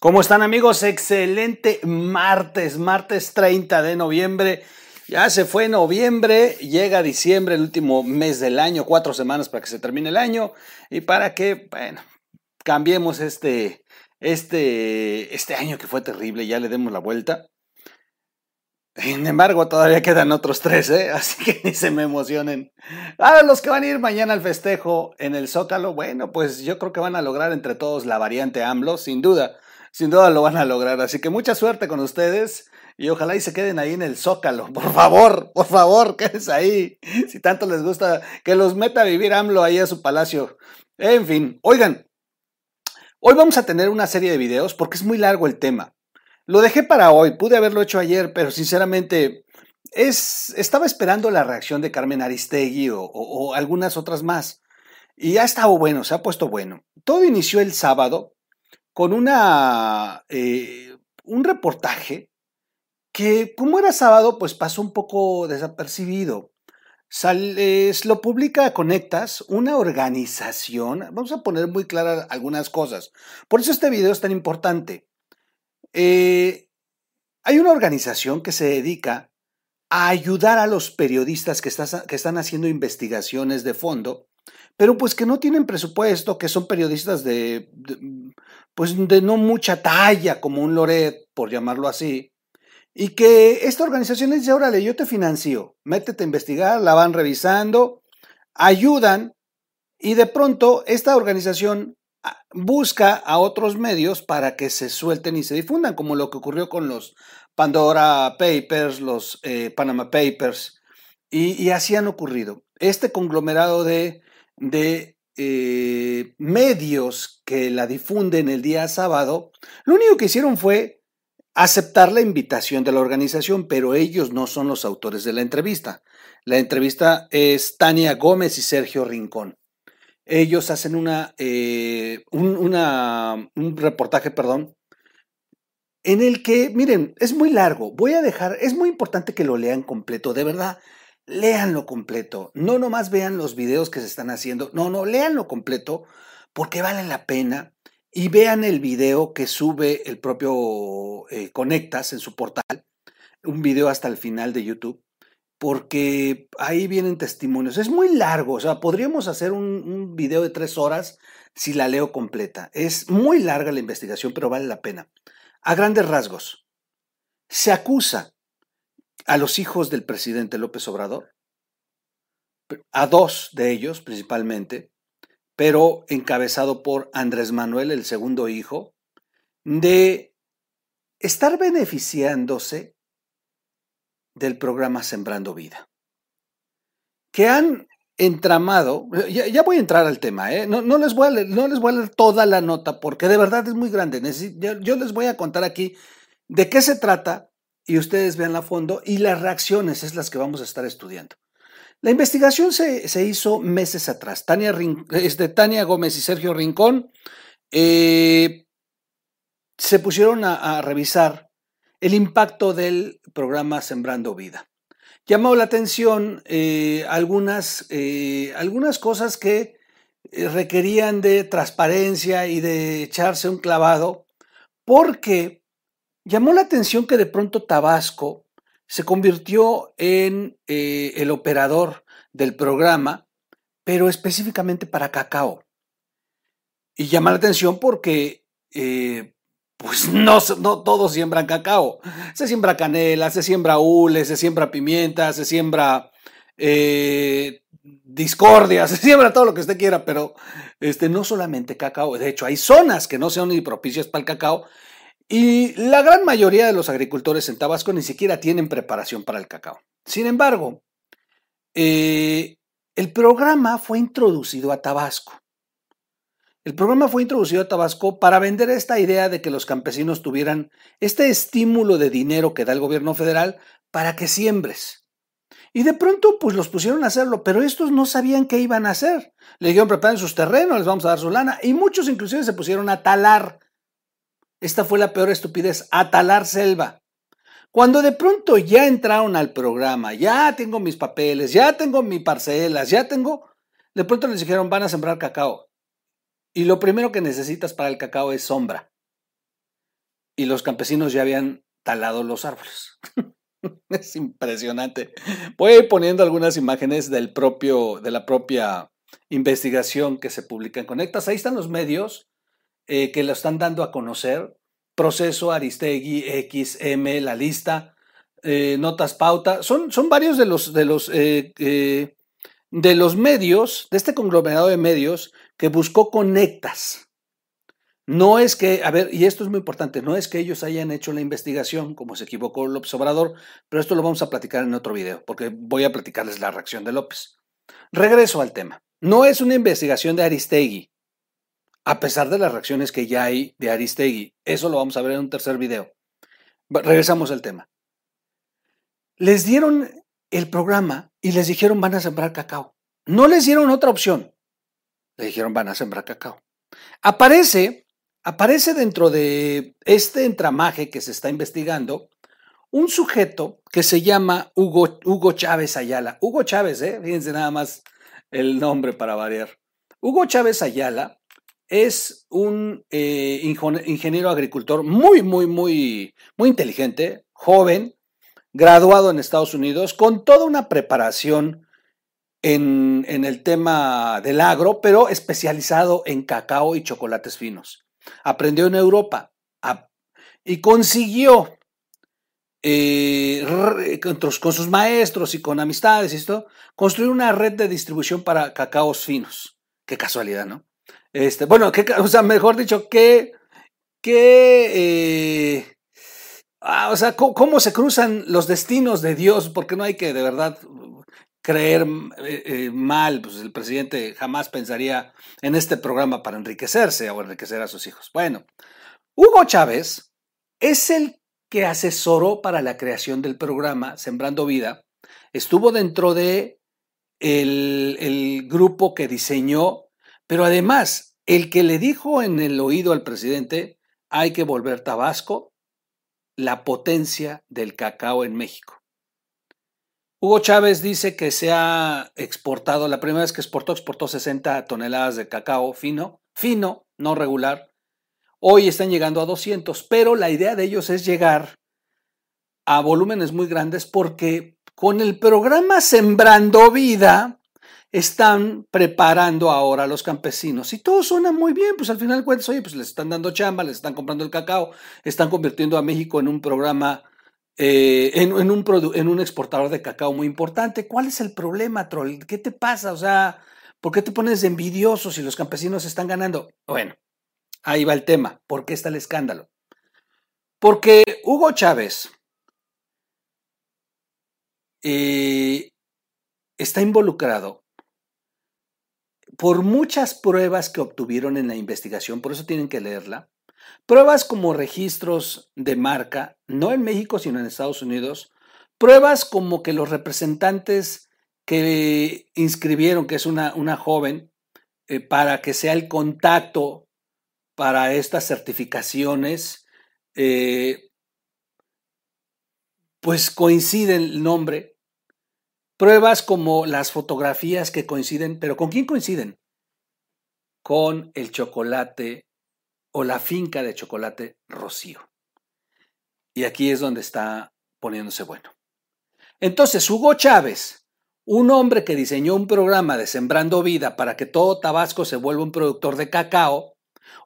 ¿Cómo están amigos? Excelente martes, martes 30 de noviembre. Ya se fue noviembre, llega diciembre, el último mes del año, cuatro semanas para que se termine el año y para que, bueno, cambiemos este, este, este año que fue terrible, ya le demos la vuelta. Sin embargo, todavía quedan otros tres, ¿eh? así que ni se me emocionen. Ahora los que van a ir mañana al festejo en el Zócalo, bueno, pues yo creo que van a lograr entre todos la variante AMLO, sin duda, sin duda lo van a lograr. Así que mucha suerte con ustedes y ojalá y se queden ahí en el Zócalo. Por favor, por favor, quédense ahí. Si tanto les gusta, que los meta a vivir AMLO ahí a su palacio. En fin, oigan, hoy vamos a tener una serie de videos porque es muy largo el tema. Lo dejé para hoy, pude haberlo hecho ayer, pero sinceramente es, estaba esperando la reacción de Carmen Aristegui o, algunas otras más. Y ha estado bueno, se ha puesto bueno. Todo inició el sábado con una, eh, un reportaje que, como era sábado, pues pasó un poco desapercibido. lo publica Conectas, una organización. Vamos a poner muy claras algunas cosas. Por eso este video es tan importante. Eh, hay una organización que se dedica a ayudar a los periodistas que, están haciendo investigaciones de fondo, pero pues que no tienen presupuesto, que son periodistas de, pues de no mucha talla, como un Loret, por llamarlo así, y que esta organización les dice, órale, yo te financio, métete a investigar, la van revisando, ayudan, y de pronto esta organización busca a otros medios para que se suelten y se difundan, como lo que ocurrió con los Pandora Papers, los eh, Panama Papers, y, así han ocurrido. Este conglomerado de, de eh, medios que la difunden el día sábado, lo único que hicieron fue aceptar la invitación de la organización, pero ellos no son los autores de la entrevista. La entrevista es Tania Gómez y Sergio Rincón ellos hacen una, eh, un, un reportaje, perdón, en el que, miren, es muy largo, voy a dejar, es muy importante que lo lean completo, de verdad, léanlo completo, no nomás vean los videos que se están haciendo, no, no, léanlo completo porque vale la pena y vean el video que sube el propio eh, Conectas en su portal, un video hasta el final de YouTube porque ahí vienen testimonios. Es muy largo, o sea, podríamos hacer un, video de tres horas si la leo completa. Es muy larga la investigación, pero vale la pena. A grandes rasgos, se acusa a los hijos del presidente López Obrador, a dos de ellos principalmente, pero encabezado por Andrés Manuel, el segundo hijo, de estar beneficiándose del programa Sembrando Vida, que han entramado, ya, voy a entrar al tema, ¿eh? no, les voy a leer, no les toda la nota porque de verdad es muy grande. yo, les voy a contar aquí de qué se trata y ustedes vean a fondo y las reacciones es las que vamos a estar estudiando. La investigación se, hizo meses atrás. Tania, este, Tania Gómez y Sergio Rincón eh, se pusieron a revisar el impacto del programa Sembrando Vida. Llamó la atención eh, algunas, eh, algunas cosas que eh, requerían de transparencia y de echarse un clavado, porque llamó la atención que de pronto Tabasco se convirtió en el operador del programa, pero específicamente para cacao. Y llama la atención porque pues no, no todos siembran cacao. Se siembra canela, se siembra hule, se siembra pimienta, se siembra eh, discordia, se siembra todo lo que usted quiera, pero este, no solamente cacao. De hecho, hay zonas que no son ni propicias para el cacao. Y la gran mayoría de los agricultores en Tabasco ni siquiera tienen preparación para el cacao. Sin embargo, eh, el programa fue introducido a Tabasco. El programa fue introducido a Tabasco para vender esta idea de que los campesinos tuvieran este estímulo de dinero que da el gobierno federal para que siembres. Y de pronto, pues los pusieron a hacerlo, pero estos no sabían qué iban a hacer. Le dijeron, preparen sus terrenos, les vamos a dar su lana. Y muchos inclusive se pusieron a talar. Esta fue la peor estupidez, a talar selva. Cuando de pronto ya entraron al programa, ya tengo mis papeles, ya tengo mis parcelas, ya tengo, de pronto les dijeron, van a sembrar cacao. Y lo primero que necesitas para el cacao es sombra. Y los campesinos ya habían talado los árboles. es impresionante. Voy a ir poniendo algunas imágenes del propio, de la propia investigación que se publica en Conectas. Ahí están los medios eh, que lo están dando a conocer. Proceso, Aristegui, XM, la lista, eh, notas pauta. Son, son varios de los, de, los, eh, de los medios, de este conglomerado de medios que buscó Conectas. No es que, a ver, y esto es muy importante, no es que ellos hayan hecho la investigación, como se equivocó López Obrador, pero esto lo vamos a platicar en otro video, porque voy a platicarles la reacción de López. Regreso al tema. No es una investigación de Aristegui, a pesar de las reacciones que ya hay de Aristegui. Eso lo vamos a ver en un tercer video. Regresamos al tema. Les dieron el programa y les dijeron van a sembrar cacao. No les dieron otra opción. Le dijeron van a sembrar cacao. Aparece, aparece dentro de este entramaje que se está investigando un sujeto que se llama Hugo, Hugo Chávez Ayala. Hugo Chávez, ¿eh? fíjense nada más el nombre para variar. Hugo Chávez Ayala es un eh, ingeniero agricultor muy, muy, muy, muy inteligente, joven, graduado en Estados Unidos, con toda una preparación en, el tema del agro, pero especializado en cacao y chocolates finos. Aprendió en Europa y consiguió eh, con, sus maestros y con amistades y esto, construir una red de distribución para cacaos finos. Qué casualidad, ¿no? Este, bueno, o sea, mejor dicho, qué, eh, ah, o sea, cómo, se cruzan los destinos de Dios, porque no hay que de verdad creer eh, mal, pues el presidente jamás pensaría en este programa para enriquecerse o enriquecer a sus hijos. Bueno, Hugo Chávez es el que asesoró para la creación del programa Sembrando Vida, estuvo dentro de el, grupo que diseñó, pero además el que le dijo en el oído al presidente, hay que volver Tabasco la potencia del cacao en México. Hugo Chávez dice que se ha exportado, la primera vez que exportó, exportó 60 toneladas de cacao fino, fino, no regular, Hoy están llegando a 200, pero la idea de ellos es llegar a volúmenes muy grandes porque con el programa Sembrando Vida están preparando ahora a los campesinos. Y todo suena muy bien, pues al final cuentas, oye, pues les están dando chamba, les están comprando el cacao, están convirtiendo a México en un programa, eh, en, un en un exportador de cacao muy importante. ¿Cuál es el problema, Troll? ¿Qué te pasa? O sea, ¿por qué te pones envidioso si los campesinos están ganando? Bueno, Ahí va el tema. ¿Por qué está el escándalo? Porque Hugo Chávez eh, está involucrado por muchas pruebas que obtuvieron en la investigación, por eso tienen que leerla. Pruebas como registros de marca, no en México, sino en Estados Unidos. Pruebas como que los representantes que inscribieron, que es una, una joven, eh, para que sea el contacto para estas certificaciones, eh, pues coincide el nombre. Pruebas como las fotografías que coinciden, pero ¿con quién coinciden? Con el chocolate o la finca de chocolate Rocío. Y aquí es donde está poniéndose bueno. Entonces, Hugo Chávez, un hombre que diseñó un programa de Sembrando Vida para que todo Tabasco se vuelva un productor de cacao,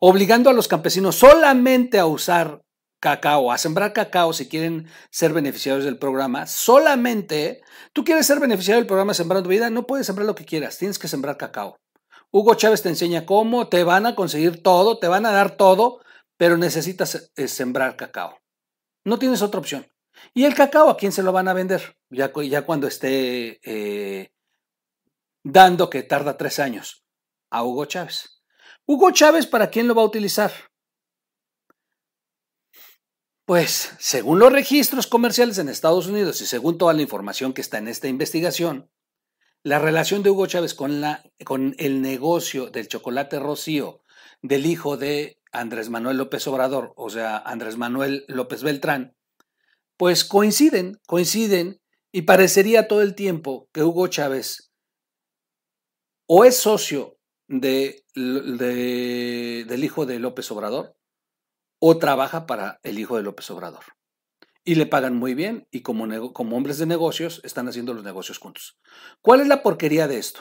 obligando a los campesinos solamente a usar cacao, a sembrar cacao si quieren ser beneficiarios del programa, solamente tú quieres ser beneficiario del programa Sembrando Vida, no puedes sembrar lo que quieras, tienes que sembrar cacao. Hugo Chávez te enseña cómo, te van a conseguir todo, te van a dar todo, pero necesitas eh, sembrar cacao. No tienes otra opción. ¿Y el cacao a quién se lo van a vender? Ya, cuando esté eh, dando que tarda tres años. A Hugo Chávez. Hugo Chávez, ¿para quién lo va a utilizar? Pues, según los registros comerciales en Estados Unidos y según toda la información que está en esta investigación, la relación de Hugo Chávez con, la, con el negocio del chocolate rocío del hijo de Andrés Manuel López Obrador, o sea, Andrés Manuel López Beltrán, pues coinciden, coinciden y parecería todo el tiempo que Hugo Chávez o es socio de, del hijo de López Obrador o trabaja para el hijo de López Obrador. Y le pagan muy bien y como, como hombres de negocios están haciendo los negocios juntos. ¿Cuál es la porquería de esto?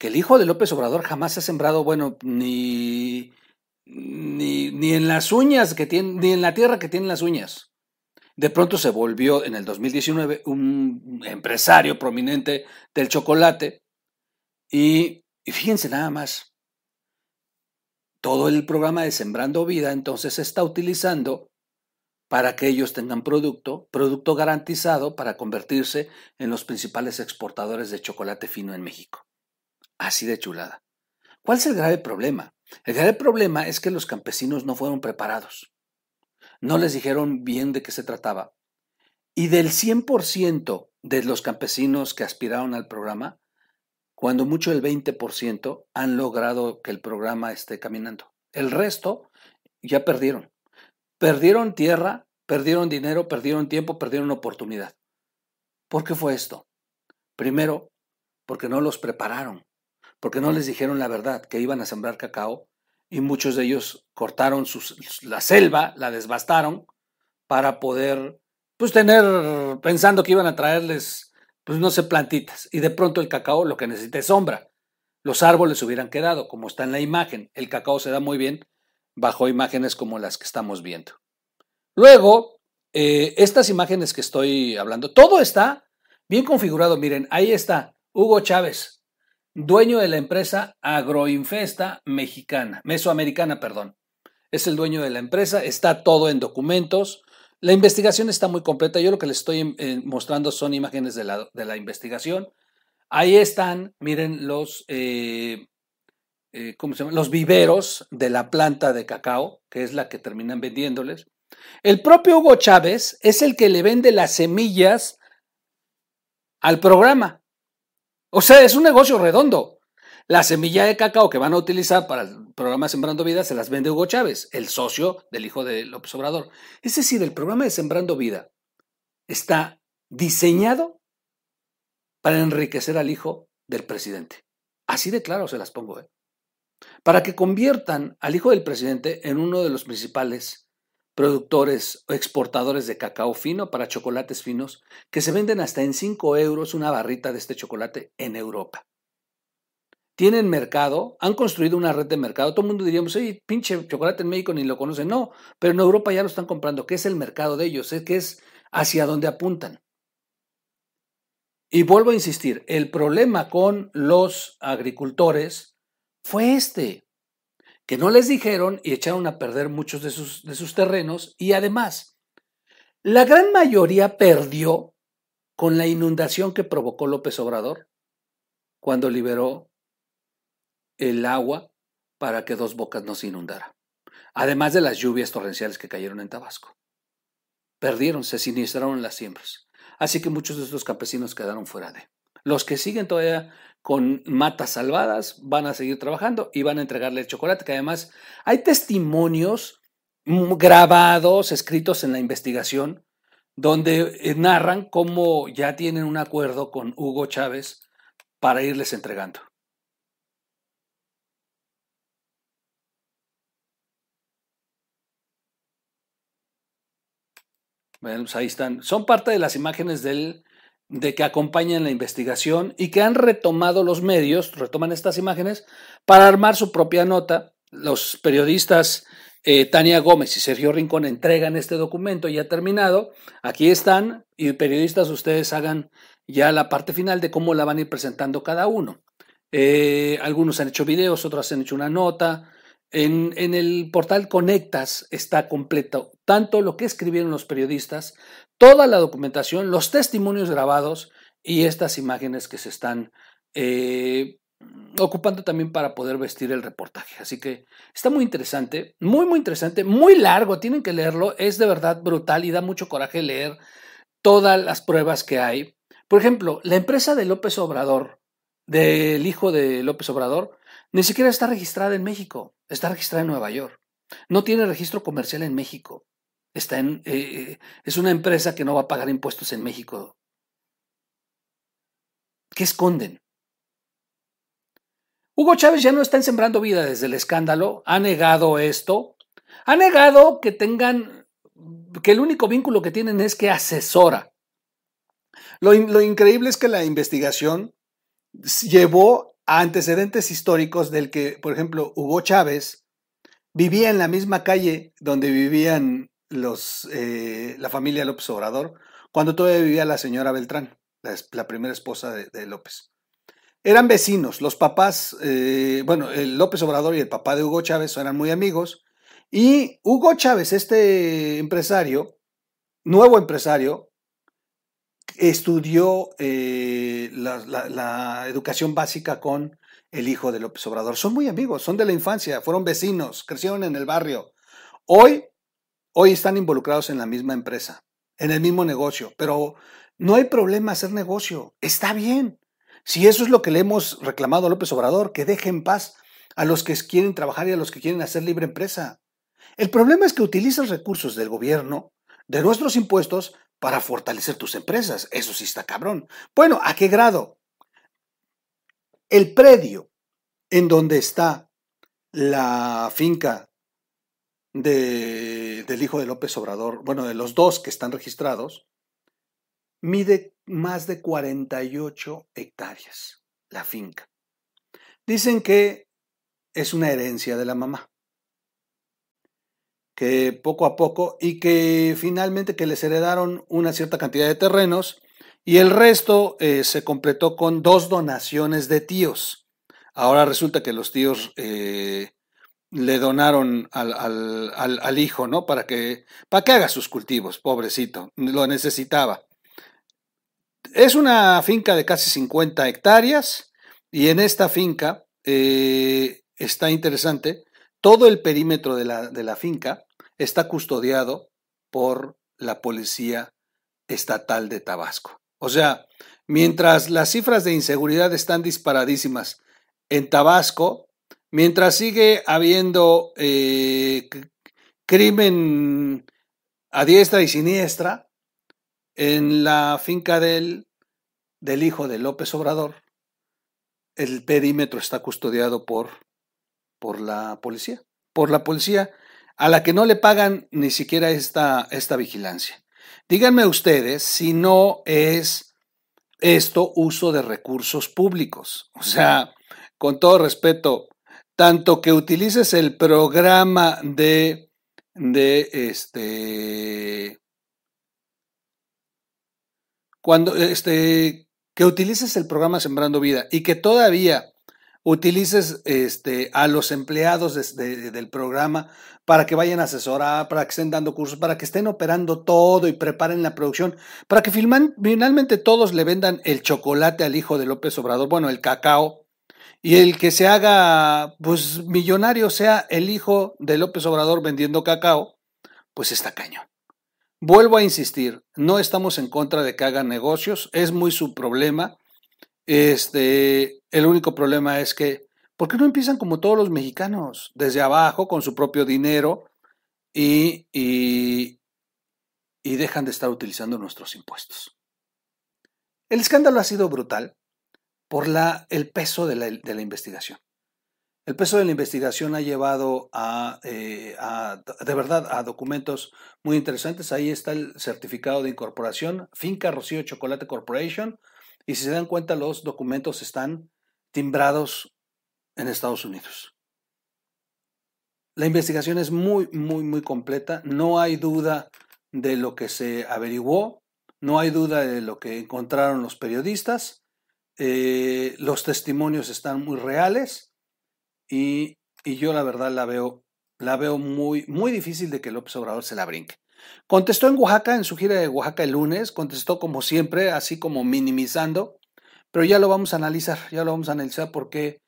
Que el hijo de López Obrador jamás ha sembrado, bueno, ni, ni, ni en las uñas que tiene, ni en la tierra que tienen las uñas. De pronto se volvió en el 2019 un empresario prominente del chocolate y, y fíjense nada más, todo el programa de Sembrando Vida entonces se está utilizando para que ellos tengan producto, producto garantizado para convertirse en los principales exportadores de chocolate fino en México. Así de chulada. ¿Cuál es el grave problema? El grave problema es que los campesinos no fueron preparados. No les dijeron bien de qué se trataba. Y del 100% de los campesinos que aspiraron al programa, cuando mucho el 20% han logrado que el programa esté caminando. El resto ya perdieron. Perdieron tierra, perdieron dinero, perdieron tiempo, perdieron oportunidad. ¿Por qué fue esto? Primero, porque no los prepararon, porque no les dijeron la verdad, que iban a sembrar cacao, y muchos de ellos cortaron la selva, la desbastaron, para poder, pues tener, pensando que iban a traerles pues no sé, plantitas. Y de pronto el cacao lo que necesita es sombra. Los árboles hubieran quedado, como está en la imagen. El cacao se da muy bien bajo imágenes como las que estamos viendo. Luego, eh, estas imágenes que estoy hablando, todo está bien configurado. Miren, ahí está Hugo Chávez, dueño de la empresa Agroinfesta Mexicana, Mesoamericana, perdón. Es el dueño de la empresa, está todo en documentos, la investigación está muy completa. Yo lo que les estoy eh, mostrando son imágenes de la, investigación. Ahí están, miren, los, eh, eh, los viveros de la planta de cacao, que es la que terminan vendiéndoles. El propio Hugo Chávez es el que le vende las semillas al programa. O sea, es un negocio redondo. La semilla de cacao que van a utilizar para el programa Sembrando Vida se las vende Hugo Chávez, el socio del hijo de López Obrador. Es decir, el programa de Sembrando Vida está diseñado para enriquecer al hijo del presidente. Así de claro se las pongo. ¿eh? Para que conviertan al hijo del presidente en uno de los principales productores o exportadores de cacao fino para chocolates finos que se venden hasta en 5 euros una barrita de este chocolate en Europa tienen mercado, han construido una red de mercado. Todo el mundo diríamos, oye, pinche chocolate en México ni lo conocen. No, pero en Europa ya lo están comprando, que es el mercado de ellos, que es hacia donde apuntan. Y vuelvo a insistir, el problema con los agricultores fue este, que no les dijeron y echaron a perder muchos de sus, de sus terrenos y además, la gran mayoría perdió con la inundación que provocó López Obrador cuando liberó el agua para que Dos Bocas no se inundara, además de las lluvias torrenciales que cayeron en Tabasco. Perdieron, se siniestraron las siembras, así que muchos de estos campesinos quedaron fuera de. Los que siguen todavía con matas salvadas van a seguir trabajando y van a entregarle el chocolate, que además hay testimonios grabados, escritos en la investigación, donde eh, narran cómo ya tienen un acuerdo con Hugo Chávez para irles entregando. Bueno, pues ahí están. Son parte de las imágenes del, de que acompañan la investigación y que han retomado los medios, retoman estas imágenes para armar su propia nota. Los periodistas eh, Tania Gómez y Sergio Rincón entregan este documento ya terminado. Aquí están y periodistas ustedes hagan ya la parte final de cómo la van a ir presentando cada uno. Eh, algunos han hecho videos, otros han hecho una nota, en, el portal Conectas está completo tanto lo que escribieron los periodistas, toda la documentación, los testimonios grabados y estas imágenes que se están eh, ocupando también para poder vestir el reportaje. Así que está muy interesante, muy, muy interesante, muy largo, tienen que leerlo, es de verdad brutal y da mucho coraje leer todas las pruebas que hay. Por ejemplo, la empresa de López Obrador, del hijo de López Obrador, ni siquiera está registrada en México, está registrada en Nueva York. No tiene registro comercial en México. Eh, es una empresa que no va a pagar impuestos en México. ¿Qué esconden? Hugo Chávez ya no está Sembrando Vida desde el escándalo, ha negado esto, ha negado que tengan, que el único vínculo que tienen es que asesora. Lo, lo increíble es que la investigación llevó a antecedentes históricos del que, por ejemplo, Hugo Chávez vivía en la misma calle donde vivían los, eh, la familia López Obrador, cuando todavía vivía la señora Beltrán, la, primera esposa de, López. Eran vecinos, los papás, eh, bueno, el López Obrador y el papá de Hugo Chávez eran muy amigos, y Hugo Chávez, este empresario, nuevo empresario, estudió eh, la, educación básica con el hijo de López Obrador. Son muy amigos, son de la infancia, fueron vecinos, crecieron en el barrio. Hoy, hoy están involucrados en la misma empresa, en el mismo negocio, pero no hay problema hacer negocio, está bien. Si eso es lo que le hemos reclamado a López Obrador, que deje en paz a los que quieren trabajar y a los que quieren hacer libre empresa. El problema es que utilizas recursos del gobierno, de nuestros impuestos, para fortalecer tus empresas. Eso sí está cabrón. Bueno, ¿a qué grado? El predio en donde está la finca del hijo de López Obrador, bueno, de los dos que están registrados, mide más de 48 hectáreas, la finca. Dicen que es una herencia de la mamá, que poco a poco y que finalmente que les heredaron una cierta cantidad de terrenos y el resto eh, se completó con dos donaciones de tíos. Ahora resulta que los tíos eh, le donaron al, hijo, ¿no? Para que, para que haga sus cultivos, pobrecito, lo necesitaba. Es una finca de casi 50 hectáreas y en esta finca eh, está interesante, todo el perímetro de la, de la finca está custodiado por la Policía Estatal de Tabasco. O sea, mientras las cifras de inseguridad están disparadísimas en Tabasco, mientras sigue habiendo eh, crimen a diestra y siniestra en la finca del, del hijo de López Obrador, el perímetro está custodiado por, por la policía, por la policía a la que no le pagan ni siquiera esta, esta vigilancia. Díganme ustedes si no es esto uso de recursos públicos. O sea, con todo respeto, tanto que utilices el programa de, de este, cuando, este, que utilices el programa Sembrando Vida y que todavía utilices este, a los empleados del programa para que vayan a asesorar, para que estén dando cursos, para que estén operando todo y preparen la producción, para que finalmente todos le vendan el chocolate al hijo de López Obrador, bueno, el cacao, y el que se haga pues millonario sea el hijo de López Obrador vendiendo cacao, pues está cañón. Vuelvo a insistir, no estamos en contra de que hagan negocios, es muy su problema. Este, el único problema es que ¿Por qué no empiezan como todos los mexicanos, desde abajo, con su propio dinero y, y, dejan de estar utilizando nuestros impuestos? El escándalo ha sido brutal por la, el peso de la, investigación. El peso de la investigación ha llevado eh, a, de verdad, a documentos muy interesantes. Ahí está el certificado de incorporación, Finca Rocío Chocolate Corporation, y si se dan cuenta, los documentos están timbrados en Estados Unidos. La investigación es muy, muy, muy completa. No hay duda de lo que se averiguó, no hay duda de lo que encontraron los periodistas. Eh, los testimonios están muy reales y, yo la verdad la veo, la veo muy, muy difícil de que López Obrador se la brinque. Contestó en Oaxaca, en su gira de Oaxaca el lunes, contestó como siempre, así como minimizando, pero ya lo vamos a analizar, ya lo vamos a analizar porque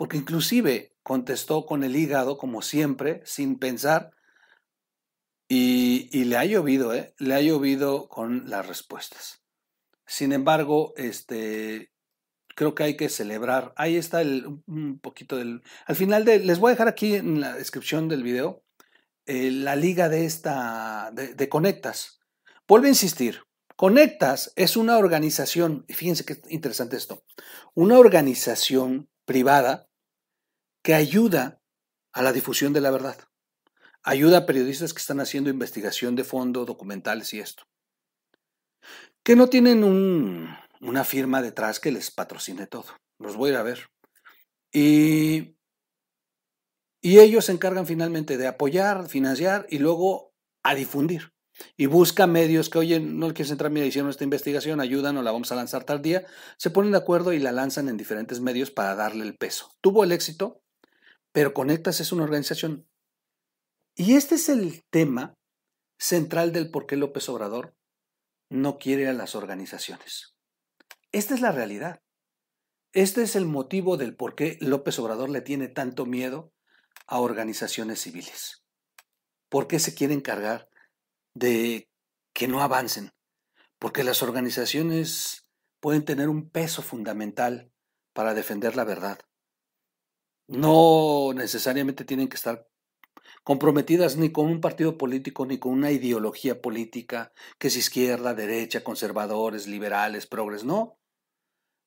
porque inclusive contestó con el hígado, como siempre, sin pensar, y, le ha llovido, ¿eh? le ha llovido con las respuestas. Sin embargo, este, creo que hay que celebrar. Ahí está el, un poquito del... Al final de, les voy a dejar aquí en la descripción del video eh, la liga de esta, de, de Conectas. Vuelvo a insistir, Conectas es una organización, y fíjense qué interesante esto, una organización privada que ayuda a la difusión de la verdad. Ayuda a periodistas que están haciendo investigación de fondo, documentales y esto. Que no tienen una firma detrás que les patrocine todo. Los voy a ir a ver. Y, y ellos se encargan finalmente de apoyar, financiar y luego a difundir. Y busca medios que, oye, no quieres entrar, mira, hicieron esta investigación, ayúdanos, la vamos a lanzar tal día. Se ponen de acuerdo y la lanzan en diferentes medios para darle el peso. Tuvo el éxito, pero Conectas es una organización. Y este es el tema central del por qué López Obrador no quiere a las organizaciones. Esta es la realidad. Este es el motivo del por qué López Obrador le tiene tanto miedo a organizaciones civiles. ¿Por qué se quiere encargar de que no avancen? Porque las organizaciones pueden tener un peso fundamental para defender la verdad. No necesariamente tienen que estar comprometidas ni con un partido político ni con una ideología política, que es izquierda, derecha, conservadores, liberales, progres, no.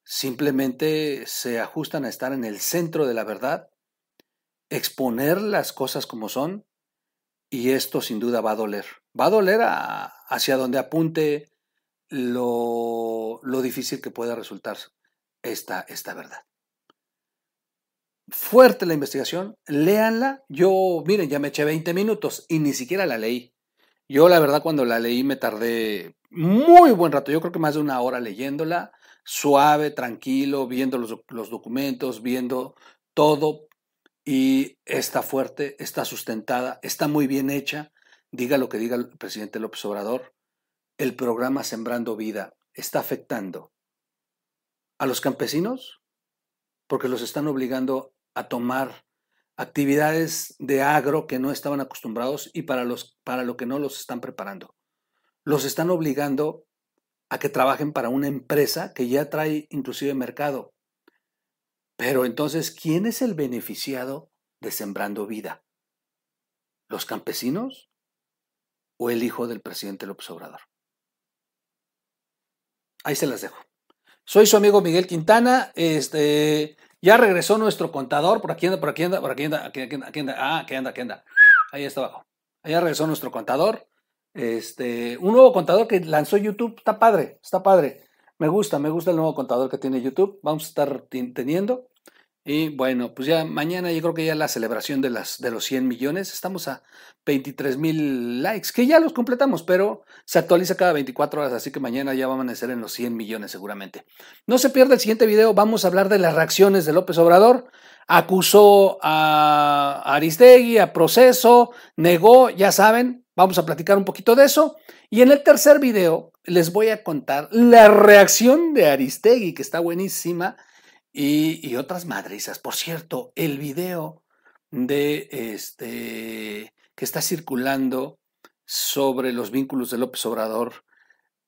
Simplemente se ajustan a estar en el centro de la verdad, exponer las cosas como son, y esto sin duda va a doler. Va a doler hacia donde apunte lo, lo, difícil que pueda resultar esta, esta verdad fuerte la investigación, léanla. Yo, miren, ya me eché 20 minutos y ni siquiera la leí. Yo la verdad cuando la leí me tardé muy buen rato, yo creo que más de una hora leyéndola, suave, tranquilo, viendo los, documentos, viendo todo y está fuerte, está sustentada, está muy bien hecha. Diga lo que diga el presidente López Obrador, el programa Sembrando Vida está afectando a los campesinos porque los están obligando a tomar actividades de agro que no estaban acostumbrados y para, los, para lo que no los están preparando. Los están obligando a que trabajen para una empresa que ya trae inclusive mercado. Pero entonces, ¿quién es el beneficiado de Sembrando Vida? ¿Los campesinos o el hijo del presidente López Obrador? Ahí se las dejo. Soy su amigo Miguel Quintana. Este, ya regresó nuestro contador, por aquí anda, por aquí anda, por aquí anda, aquí, aquí anda, ah, aquí anda, aquí anda. Ahí está abajo. Allá regresó nuestro contador. Este, un nuevo contador que lanzó YouTube, está padre, está padre. Me gusta, me gusta el nuevo contador que tiene YouTube. Vamos a estar teniendo. Y bueno, pues ya mañana yo creo que ya la celebración de, las, de los 100 millones, estamos a 23 mil likes, que ya los completamos, pero se actualiza cada 24 horas, así que mañana ya van a ser en los 100 millones seguramente. No se pierda el siguiente video, vamos a hablar de las reacciones de López Obrador. Acusó a Aristegui, a proceso, negó, ya saben, vamos a platicar un poquito de eso. Y en el tercer video les voy a contar la reacción de Aristegui, que está buenísima y, otras madrizas. Por cierto, el video de este que está circulando sobre los vínculos de López Obrador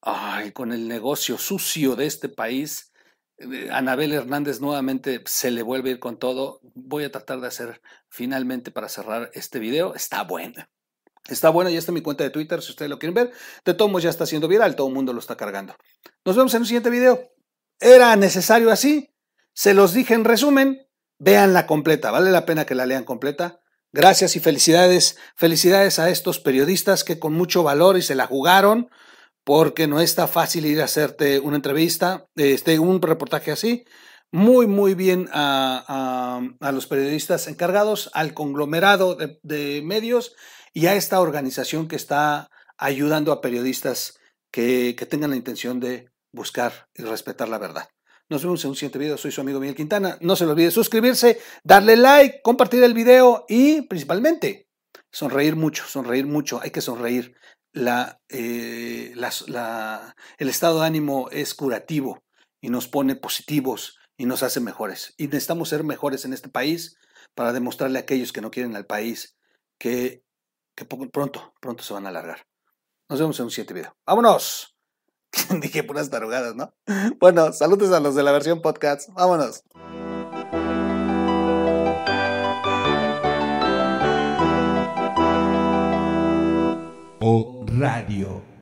ay, con el negocio sucio de este país. Eh, Anabel Hernández nuevamente se le vuelve a ir con todo. Voy a tratar de hacer finalmente para cerrar este video. Está buena. Está buena, ya está en mi cuenta de Twitter si ustedes lo quieren ver. De todos modos ya está siendo viral, todo el mundo lo está cargando. Nos vemos en un siguiente video. ¿Era necesario así? Se los dije en resumen, véanla completa, vale la pena que la lean completa. Gracias y felicidades, felicidades a estos periodistas que con mucho valor y se la jugaron, porque no está fácil ir a hacerte una entrevista, este, un reportaje así. Muy, muy bien a, los periodistas encargados, al conglomerado de, medios y a esta organización que está ayudando a periodistas que, que tengan la intención de buscar y respetar la verdad. Nos vemos en un siguiente video. Soy su amigo Miguel Quintana. No se le olvide suscribirse, darle like, compartir el video y principalmente sonreír mucho, sonreír mucho. Hay que sonreír. La, eh, el estado de ánimo es curativo y nos pone positivos y nos hace mejores. Y necesitamos ser mejores en este país para demostrarle a aquellos que no quieren al país que, que pronto, pronto se van a alargar. Nos vemos en un siguiente video. ¡Vámonos! Dije puras tarugadas, ¿no? Bueno, saludos a los de la versión podcast. Vámonos. O Radio.